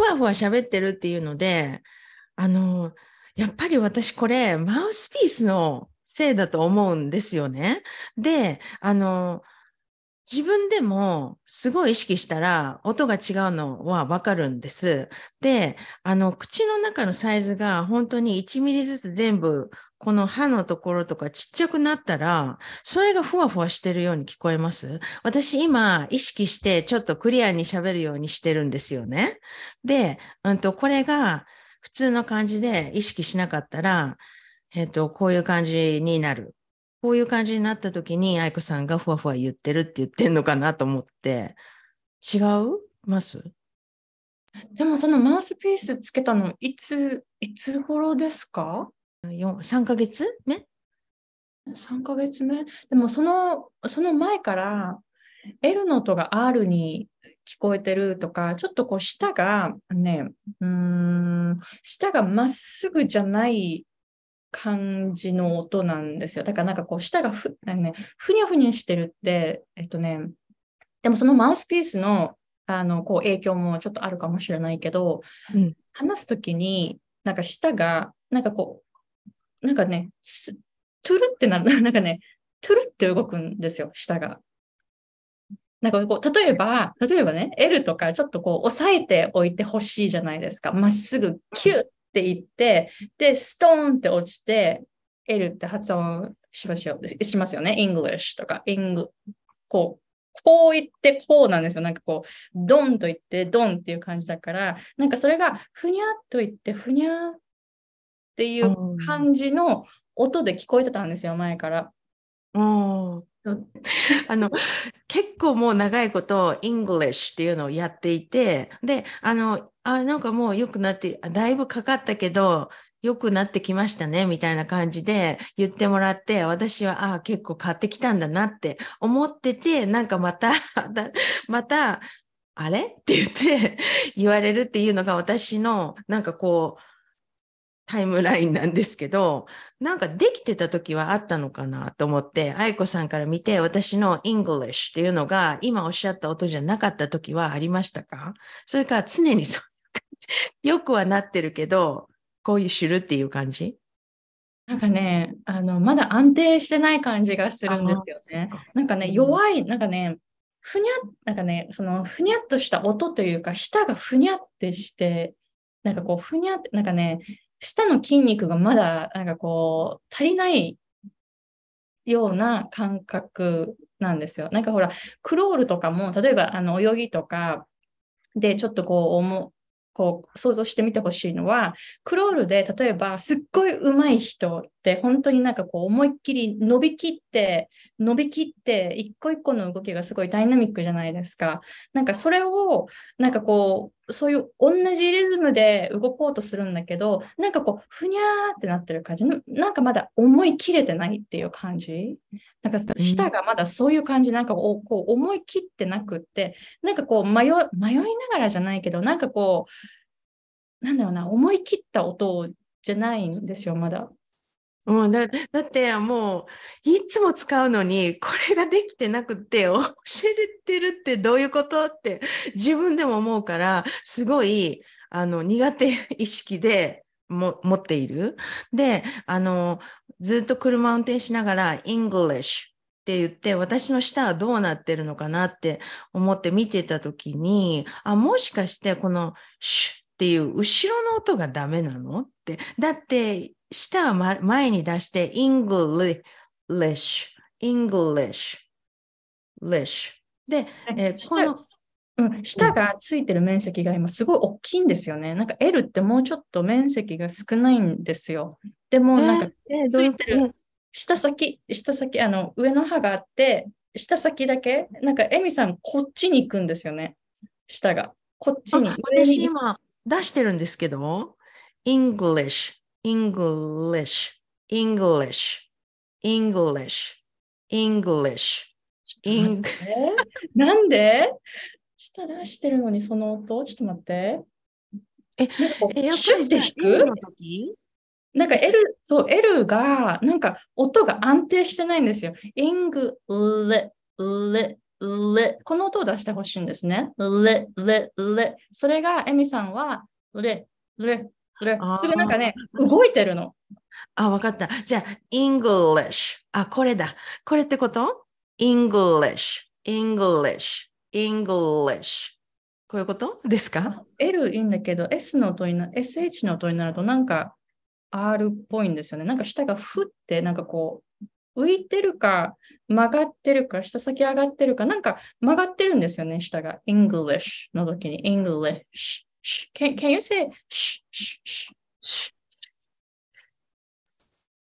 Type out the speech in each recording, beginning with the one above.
ふわふわ喋ってるっていうので、あの、やっぱり私これ、マウスピースのせいだと思うんですよね。で、あの、自分でもすごい意識したら音が違うのはわかるんです。で、あの、口の中のサイズが本当に1ミリずつ全部この歯のところとかちっちゃくなったら、それがふわふわしてるように聞こえます？私今意識してちょっとクリアに喋るようにしてるんですよね。で、うんと、これが普通の感じで意識しなかったら、えっ、ー、と、こういう感じになる。こういう感じになった時に、愛子さんがふわふわ言ってるって言ってんのかなと思って、違うます？でもそのマウスピースつけたの、いつ、いつ頃ですか？?3 ヶ月？目 ?3 ヶ月目？でもその、その前から、L の音が R に聞こえてるとか、ちょっとこう舌がね、うん、舌がまっすぐじゃない感じの音なんですよ。だからなんかこう舌がふ,、ね、ふにゃふにゃしてるって、えっとね、でもそのマウスピースのあのこう影響もちょっとあるかもしれないけど、うん、話すときになんか舌がなんかこう、なんかね、トゥルってなる、なんかね、トゥルって動くんですよ、舌が。なんかこう、例えば、例えばね、L とかちょっとこう、押さえておいてほしいじゃないですか。まっすぐ、キュッって言って、で、ストーンって落ちて、L って発音しますよしますよね。English とか、Eng こう、こう言ってこうなんですよ。なんかこう、ドンと言ってドンっていう感じだから、なんかそれがふにゃっと言ってふにゃっていう感じの音で聞こえてたんですよ、前から。うん、あの結構もう長いこと English っていうのをやっていてであのあなんかもう良くなってだいぶかかったけど良くなってきましたねみたいな感じで言ってもらって私はああ結構買ってきたんだなって思っててなんかまた またあれ？って言って言われるっていうのが私のなんかこうタイムラインなんですけど、なんかできてた時はあったのかなと思って、愛子さんから見て私の English っていうのが今おっしゃった音じゃなかった時はありましたか？それから常にそういう感じ。よくはなってるけど、こういう知るっていう感じ？なんかね、あの、まだ安定してない感じがするんですよね。なんかね、弱い、なんかね、ふにゃ、なんかね、そのふにゃっとした音というか、舌がふにゃってして、なんかこう、ふにゃって、なんかね、下の筋肉がまだなんかこう足りないような感覚なんですよ。なんかほら、クロールとかも、例えばあの泳ぎとかでちょっとこう思こう想像してみてほしいのは、クロールで例えばすっごい上手い人って本当になんかこう思いっきり伸びきって、伸びきって一個一個の動きがすごいダイナミックじゃないですか。なんかそれをなんかこう、そういう同じリズムで動こうとするんだけど、なんかこう、ふにゃーってなってる感じ。なんかまだ思い切れてないっていう感じ。なんか舌がまだそういう感じ、なんかこう思い切ってなくって、なんかこう迷迷いながらじゃないけど、なんかこう、なんだろうな、思い切った音じゃないんですよ、まだ。うん、だだってもういつも使うのにこれができてなくて 教えてるってどういうことって自分でも思うからすごいあの苦手意識でも持っている。であのずっと車運転しながら English って言って私の舌はどうなってるのかなって思って見てた時にあもしかしてこのシュっていう後ろの音がダメなの？ってだって舌は前に出して English English English で、えー、このうん、舌がついてる面積が今すごい大きいんですよね。なんか L ってもうちょっと面積が少ないんですよ。でもなんかついてる舌先、舌先、あの上の歯があって、舌先だけ、なんかエミさんこっちに行くんですよね。舌が。こっちに。私今出してるんですけど、English, English, English, English, English, English. なんで？舌出してるのにその音？ちょっと待って。え、えやっぱりじゃあ L の時？なんか L、そう、L が、なんか音が安定してないんですよ。イング、レ、レ、れ。この音を出してほしいんですね。それが、エミさんは、れ、れ、れ。すぐなんかね、動いてるの。あ、わかった。じゃあ、English。あ、これだ。これってこと ?English、English、English。こういうこと？ですか ?L いいんだけど、S の音にな、SH の音になると、なんか R っぽいんですよね。なんか下がふって、なんかこう、浮いてるか、曲がってるか、下先上がってるか、なんか曲がってるんですよね、下が。English の時に English。Can, can you say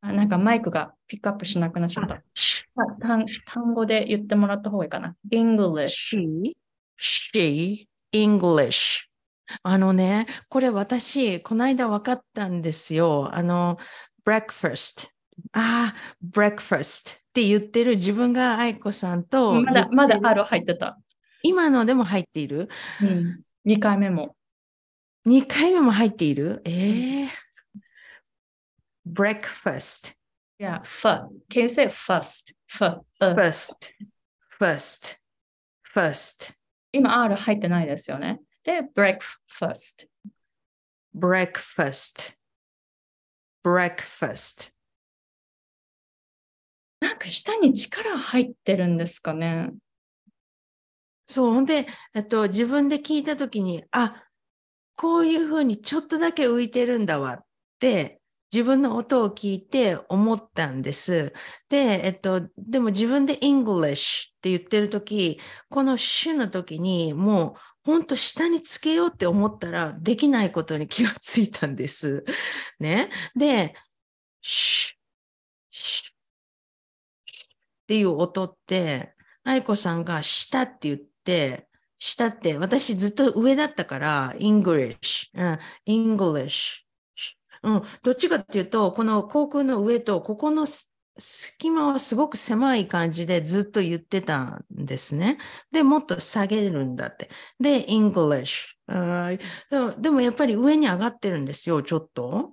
あなんかマイクがピックアップしなくなっちゃった。単単語で言ってもらった方がいいかな。English。She, she, English。あのね、これ私、この間分かったんですよ。あの、breakfast。ああ、breakfast って言ってる自分が愛子さんと。まだ、まだある？入ってた。今のでも入っている、うん、?2 回目も。2回目も入っているええー。breakfast. Yeah, f. Can you say first? F. First. First. First. 今 R 入ってないですよね。で、breakfast。breakfast。breakfast。なんか下に力入ってるんですかね。そう、ほんで、えっと、自分で聞いたときに、あ、こういうふうにちょっとだけ浮いてるんだわって自分の音を聞いて思ったんです。で、えっと、でも自分で English って言ってるとき、この主の時にもう本当下につけようって思ったらできないことに気がついたんです。ね。で、シュシュっていう音って、愛子さんが下って言って、下って私ずっと上だったから、English、うん、English うん、どっちかっていうと、この航空の上と、ここの隙間はすごく狭い感じでずっと言ってたんですね。で、もっと下げるんだって。で、English。でもやっぱり上に上がってるんですよ、ちょっと。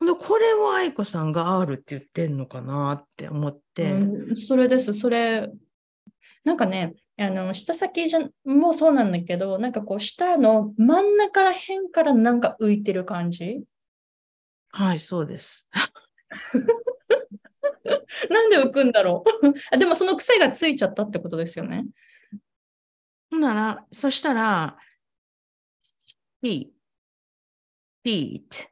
でこれを愛子さんが R って言ってんのかなって思って。うん、それです。それ、なんかね、あの下先じゃもそうなんだけど、なんかこう下の真ん中ら辺からなんか浮いてる感じ？はい、そうです。なんで浮くんだろう？あでもその癖がついちゃったってことですよね。なら、そしたら、feet, feet,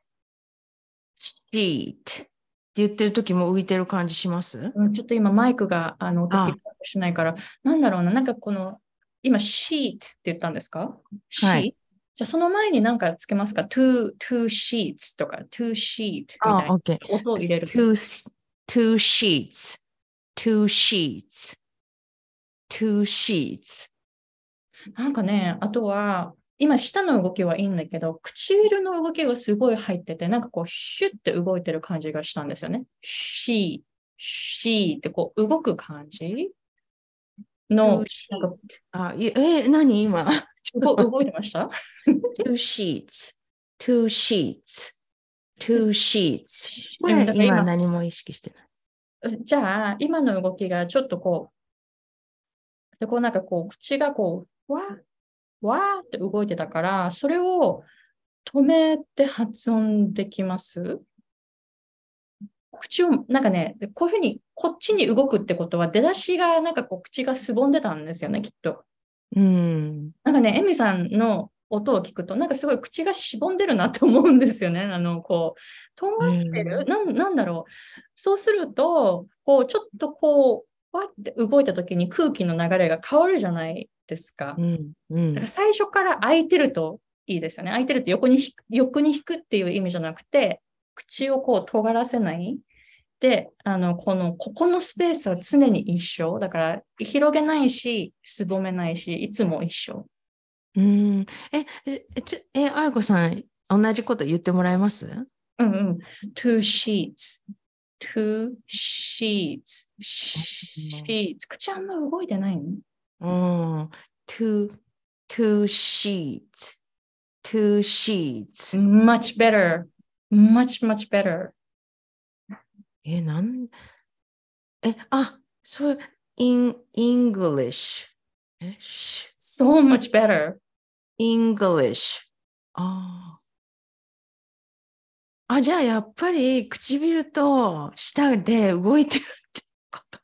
sheet って言ってる時も浮いてる感じします、うん、ちょっと今マイクがあの音しないから、なんだろうな、なんかこの、今、sheet って言ったんですか、はい、じゃあその前に何かつけますか ?two, two sheets とか two sheet みたいな音を入れる。two, two sheets, two sheets, two sheets. なんかね、あとは、今下の動きはいいんだけど、唇の動きがすごい入ってて、なんかこう、シュッて動いてる感じがしたんですよね。she, she ってこう、動く感じ？の、あ、え、何今？動いてました ?two sheets, two sheets, two sheets. これ今何も意識してない。じゃあ、今の動きがちょっとこう、でこうなんかこう、口がこう、わー、わーって動いてたから、それを止めて発音できます？口を、なんかね、こういうふうにこっちに動くってことは、出だしがなんかこう口がすぼんでたんですよね、きっと。うん。なんかね、エミさんの音を聞くと、なんかすごい口がしぼんでるなって思うんですよね。あの、こう、とんがってる、うん、なんだろう？そうすると、こう、ちょっとこう、わって動いた時に空気の流れが変わるじゃないですか。うんうん、だから最初から空いてるといいですよね。空いてるって横に横に引くっていう意味じゃなくて、口をこう尖らせない。で、あの、この、ここのスペースは常に一緒。だから、広げないし、すぼめないし、いつも一緒。うん。え、え、ちょえ、あやこさん、同じこと言ってもらえます？うんうん。two sheets, two sheets, sheets. 口あんま動いてないの？うん。two, two sheets, two sheets. much better, much, much better. え、なん、え、あ、そう、in English。え、し？So much better. English。ああ。あ、じゃあやっぱり唇と舌で動いてるってこと？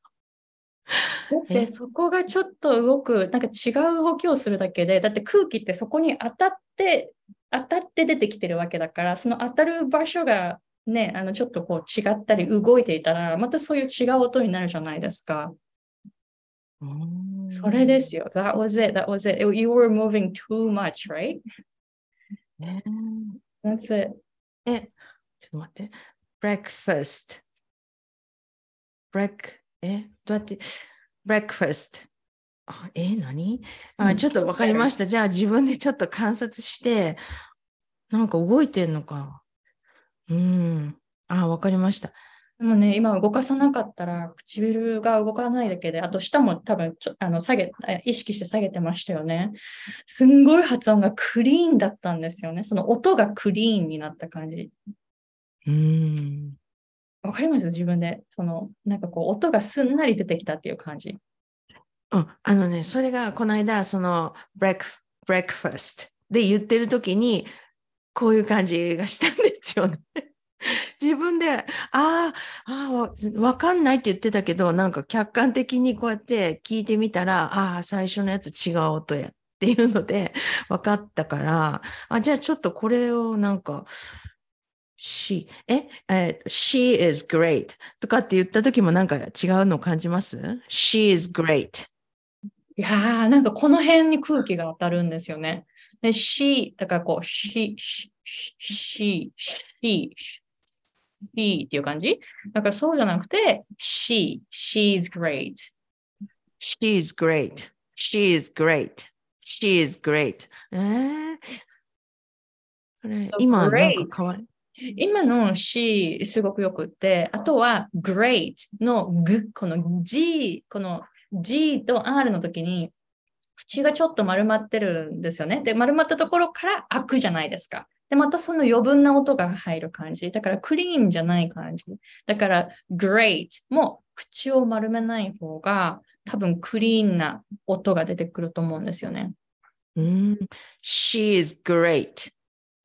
だってえ？そこがちょっと動く、なんか違う動きをするだけで、だって空気ってそこに当たって、当たって出てきてるわけだから、その当たる場所がね、あのちょっとこう違ったり動いていたら、またそういう違う音になるじゃないですか。それですよ。That was it. That was it. You were moving too much, right? ね That's it. え、ちょっと待って。breakfast。break、え、どうやって？Breakfast。あ、え、何？あ、うんちょっとわかりました。じゃあ自分でちょっと観察して、なんか動いてんのか。うん。あ、わかりました。でもね、今動かさなかったら唇が動かないだけで、あと舌も多分ちょあの下げ、え意識して下げてましたよね。すんごい発音がクリーンだったんですよね。その音がクリーンになった感じ。うん。わかります？自分で。その、なんかこう、音がすんなり出てきたっていう感じ。うん、あのね、それがこの間、その、break, breakfast で言ってる時に、こういう感じがしたんですよね。自分で、ああ、ああ、わかんないって言ってたけど、なんか客観的にこうやって聞いてみたら、ああ、最初のやつ違う音やっていうので分かったから、あ、じゃあちょっとこれをなんか、she, え、え she is great とかって言った時もなんか違うのを感じます ?she is great. いや、なんかこの辺に空気が当たるんですよね。で、し、だからこう、し、し、し、し、し、し、っていう感じ？だからそうじゃなくて、し、she's great。she's great. she スグレイト she's great. え、これ、今、今のし、すごくよくって、あとは、great のぐ、この g、この、g と r の時に口がちょっと丸まってるんですよね。で、丸まったところから開くじゃないですか。で、またその余分な音が入る感じ。だからクリーンじゃない感じ。だから great も口を丸めない方が多分クリーンな音が出てくると思うんですよね。うん she is great.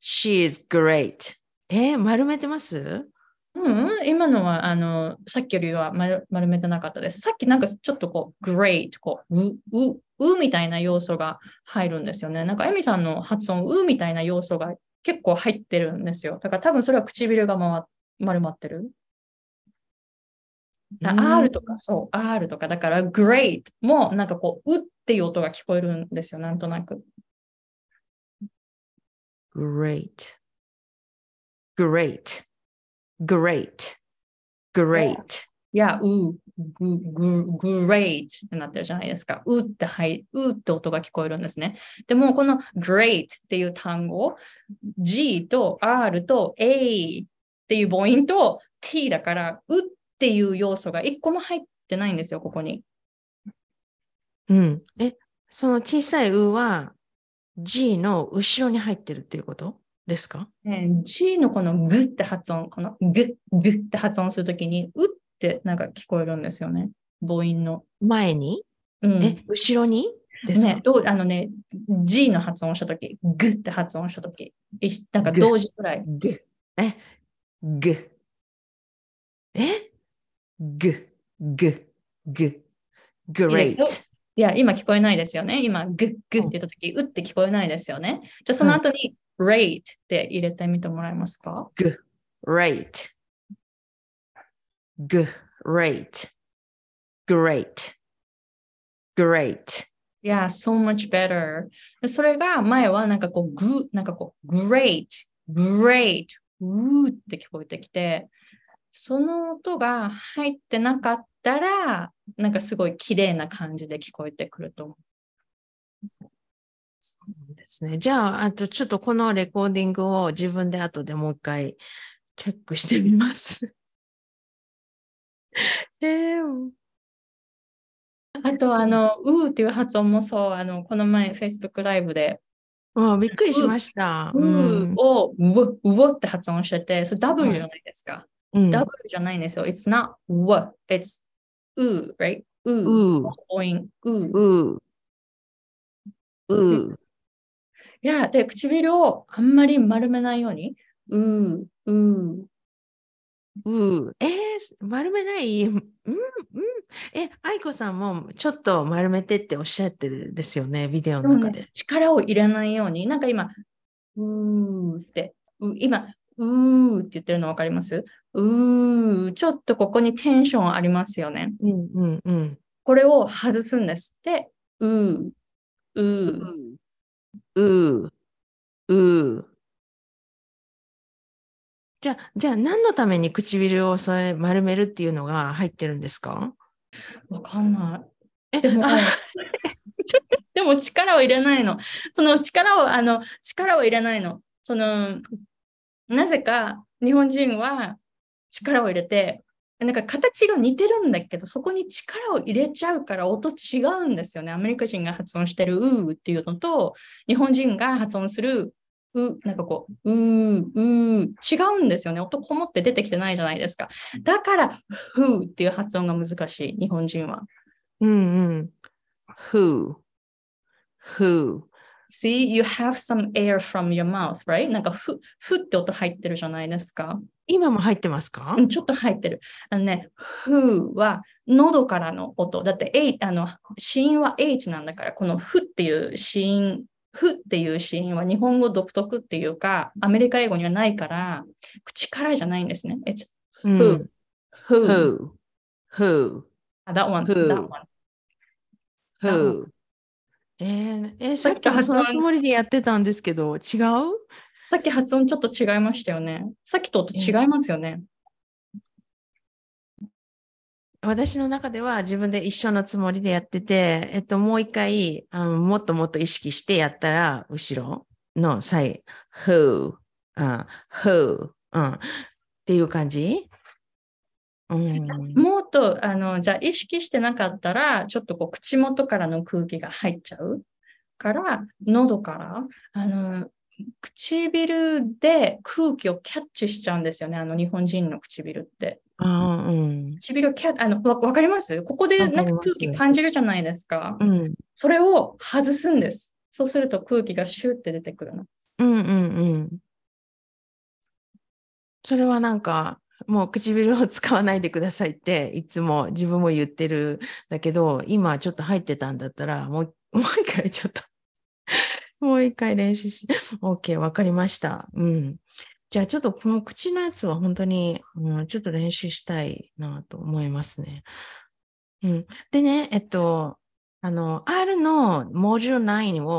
She is great. えー、丸めてます？うん、今のは、あの、さっきよりは丸丸めてなかったです。さっきなんかちょっとこう、great、こう、う、う、うみたいな要素が入るんですよね。なんか、エミさんの発音、うみたいな要素が結構入ってるんですよ。だから多分それは唇が回丸まってる。R とか、そう、R とか、だから great もなんかこう、うっていう音が聞こえるんですよ、なんとなく。Great. Great. Great. Great. いや、う、ぐ、ぐ、great ってなってるじゃないですか。うって入うって音が聞こえるんですね。でも、この great っていう単語、G と R と A っていう母音と T だから、うっていう要素が一個も入ってないんですよ、ここに。うん。え、その小さいうは G の後ろに入ってるっていうこと？ですか？ね G のこのグって発音、このググって発音するときに、うってなんか聞こえるんですよね。母音の。前に？うん、え、後ろに？ですか、ね、どうあのね、G の発音したとき、グって発音したとき、いなんかグ同時くらい。ぐ。え、ぐ。えぐ、ぐ、ぐ。great. いや、今聞こえないですよね。今、グッグって言ったとき、うって聞こえないですよね。じゃあその後に、rate って入れてみてもらえますか？great. great. great. great. いや、so much better. でそれが前はなんかこう、グなんかこう、great, great, うーって聞こえてきて、その音が入ってなかったら、なんかすごい綺麗な感じで聞こえてくると思う。そうですね。じゃあ、あとちょっとこのレコーディングを自分で後でもう一回チェックしてみます。えー、あと、あの、うーっていう発音もそう、あの、この前、Facebook ライブで、うんびっくりしました。ううんーを、うお、うおって発音してて、それ W じゃないですか。うん、W じゃないんですよ。It's not う it's う right? うう母音、ううう、いや、で、唇をあんまり丸めないように、うー、うー。う。えー、丸めない？うん、うん。え、愛子さんもちょっと丸めてっておっしゃってるんですよね、ビデオの中で。力を入れないように、なんか今、うーって、う今、うーって言ってるの分かります？うー、ちょっとここにテンションありますよね。うんうんうん。これを外すんです。で、うー、うー。う、う。じゃあ、じゃあ何のために唇をそれ丸めるっていうのが入ってるんですか？わかんない。えでもあ、でも力を入れないの。その力を、あの、力を入れないの。その、なぜか日本人は力を入れて、なんか形が似てるんだけど、そこに力を入れちゃうから音違うんですよね。アメリカ人が発音してるうーっていうのと、日本人が発音するう、なんかこう、うー、うー、違うんですよね。音こもって出てきてないじゃないですか。だから、ふーっていう発音が難しい、日本人は。うんうん。who, who. See, you have some air from your mouth, right? なんかふ、ふって音入ってるじゃないですか。今も入ってますか？うんちょっと入ってる。あのね、ふは喉からの音。だって、A、あの、子音は H なんだから、このふっていう子音、ふっていう子音は日本語独特っていうか、アメリカ英語にはないから、口からじゃないんですね。It's うん who, who, who, who, Ah, that one, who that one. who. えー、えーささっきっきもそのつもりでやってたんですけど、違う？さっき発音ちょっと違いましたよね。さっきと音違いますよね。私の中では自分で一緒のつもりでやってて、えっと、もう一回、あのもっともっと意識してやったら、後ろの際、who, あ who, うん、っていう感じ？うん。もっと、あの、じゃあ意識してなかったら、ちょっとこう口元からの空気が入っちゃうから、喉から、あの、唇で空気をキャッチしちゃうんですよね、あの日本人の唇って。あーうん。唇キャッあの、わわかります？ここでなんか空気感じるじゃないですか？うん。それを外すんです。そうすると空気がシューって出てくるの。うんうんうん。それはなんか、もう唇を使わないでくださいって、いつも自分も言ってる。だけど、今ちょっと入ってたんだったら、もう、もう一回ちょっと、もう一回練習し、OK、わかりました。うん。じゃあちょっとこの口のやつは本当に、うん、ちょっと練習したいなと思いますね。うん。でね、えっと、あの、R のモジュール9を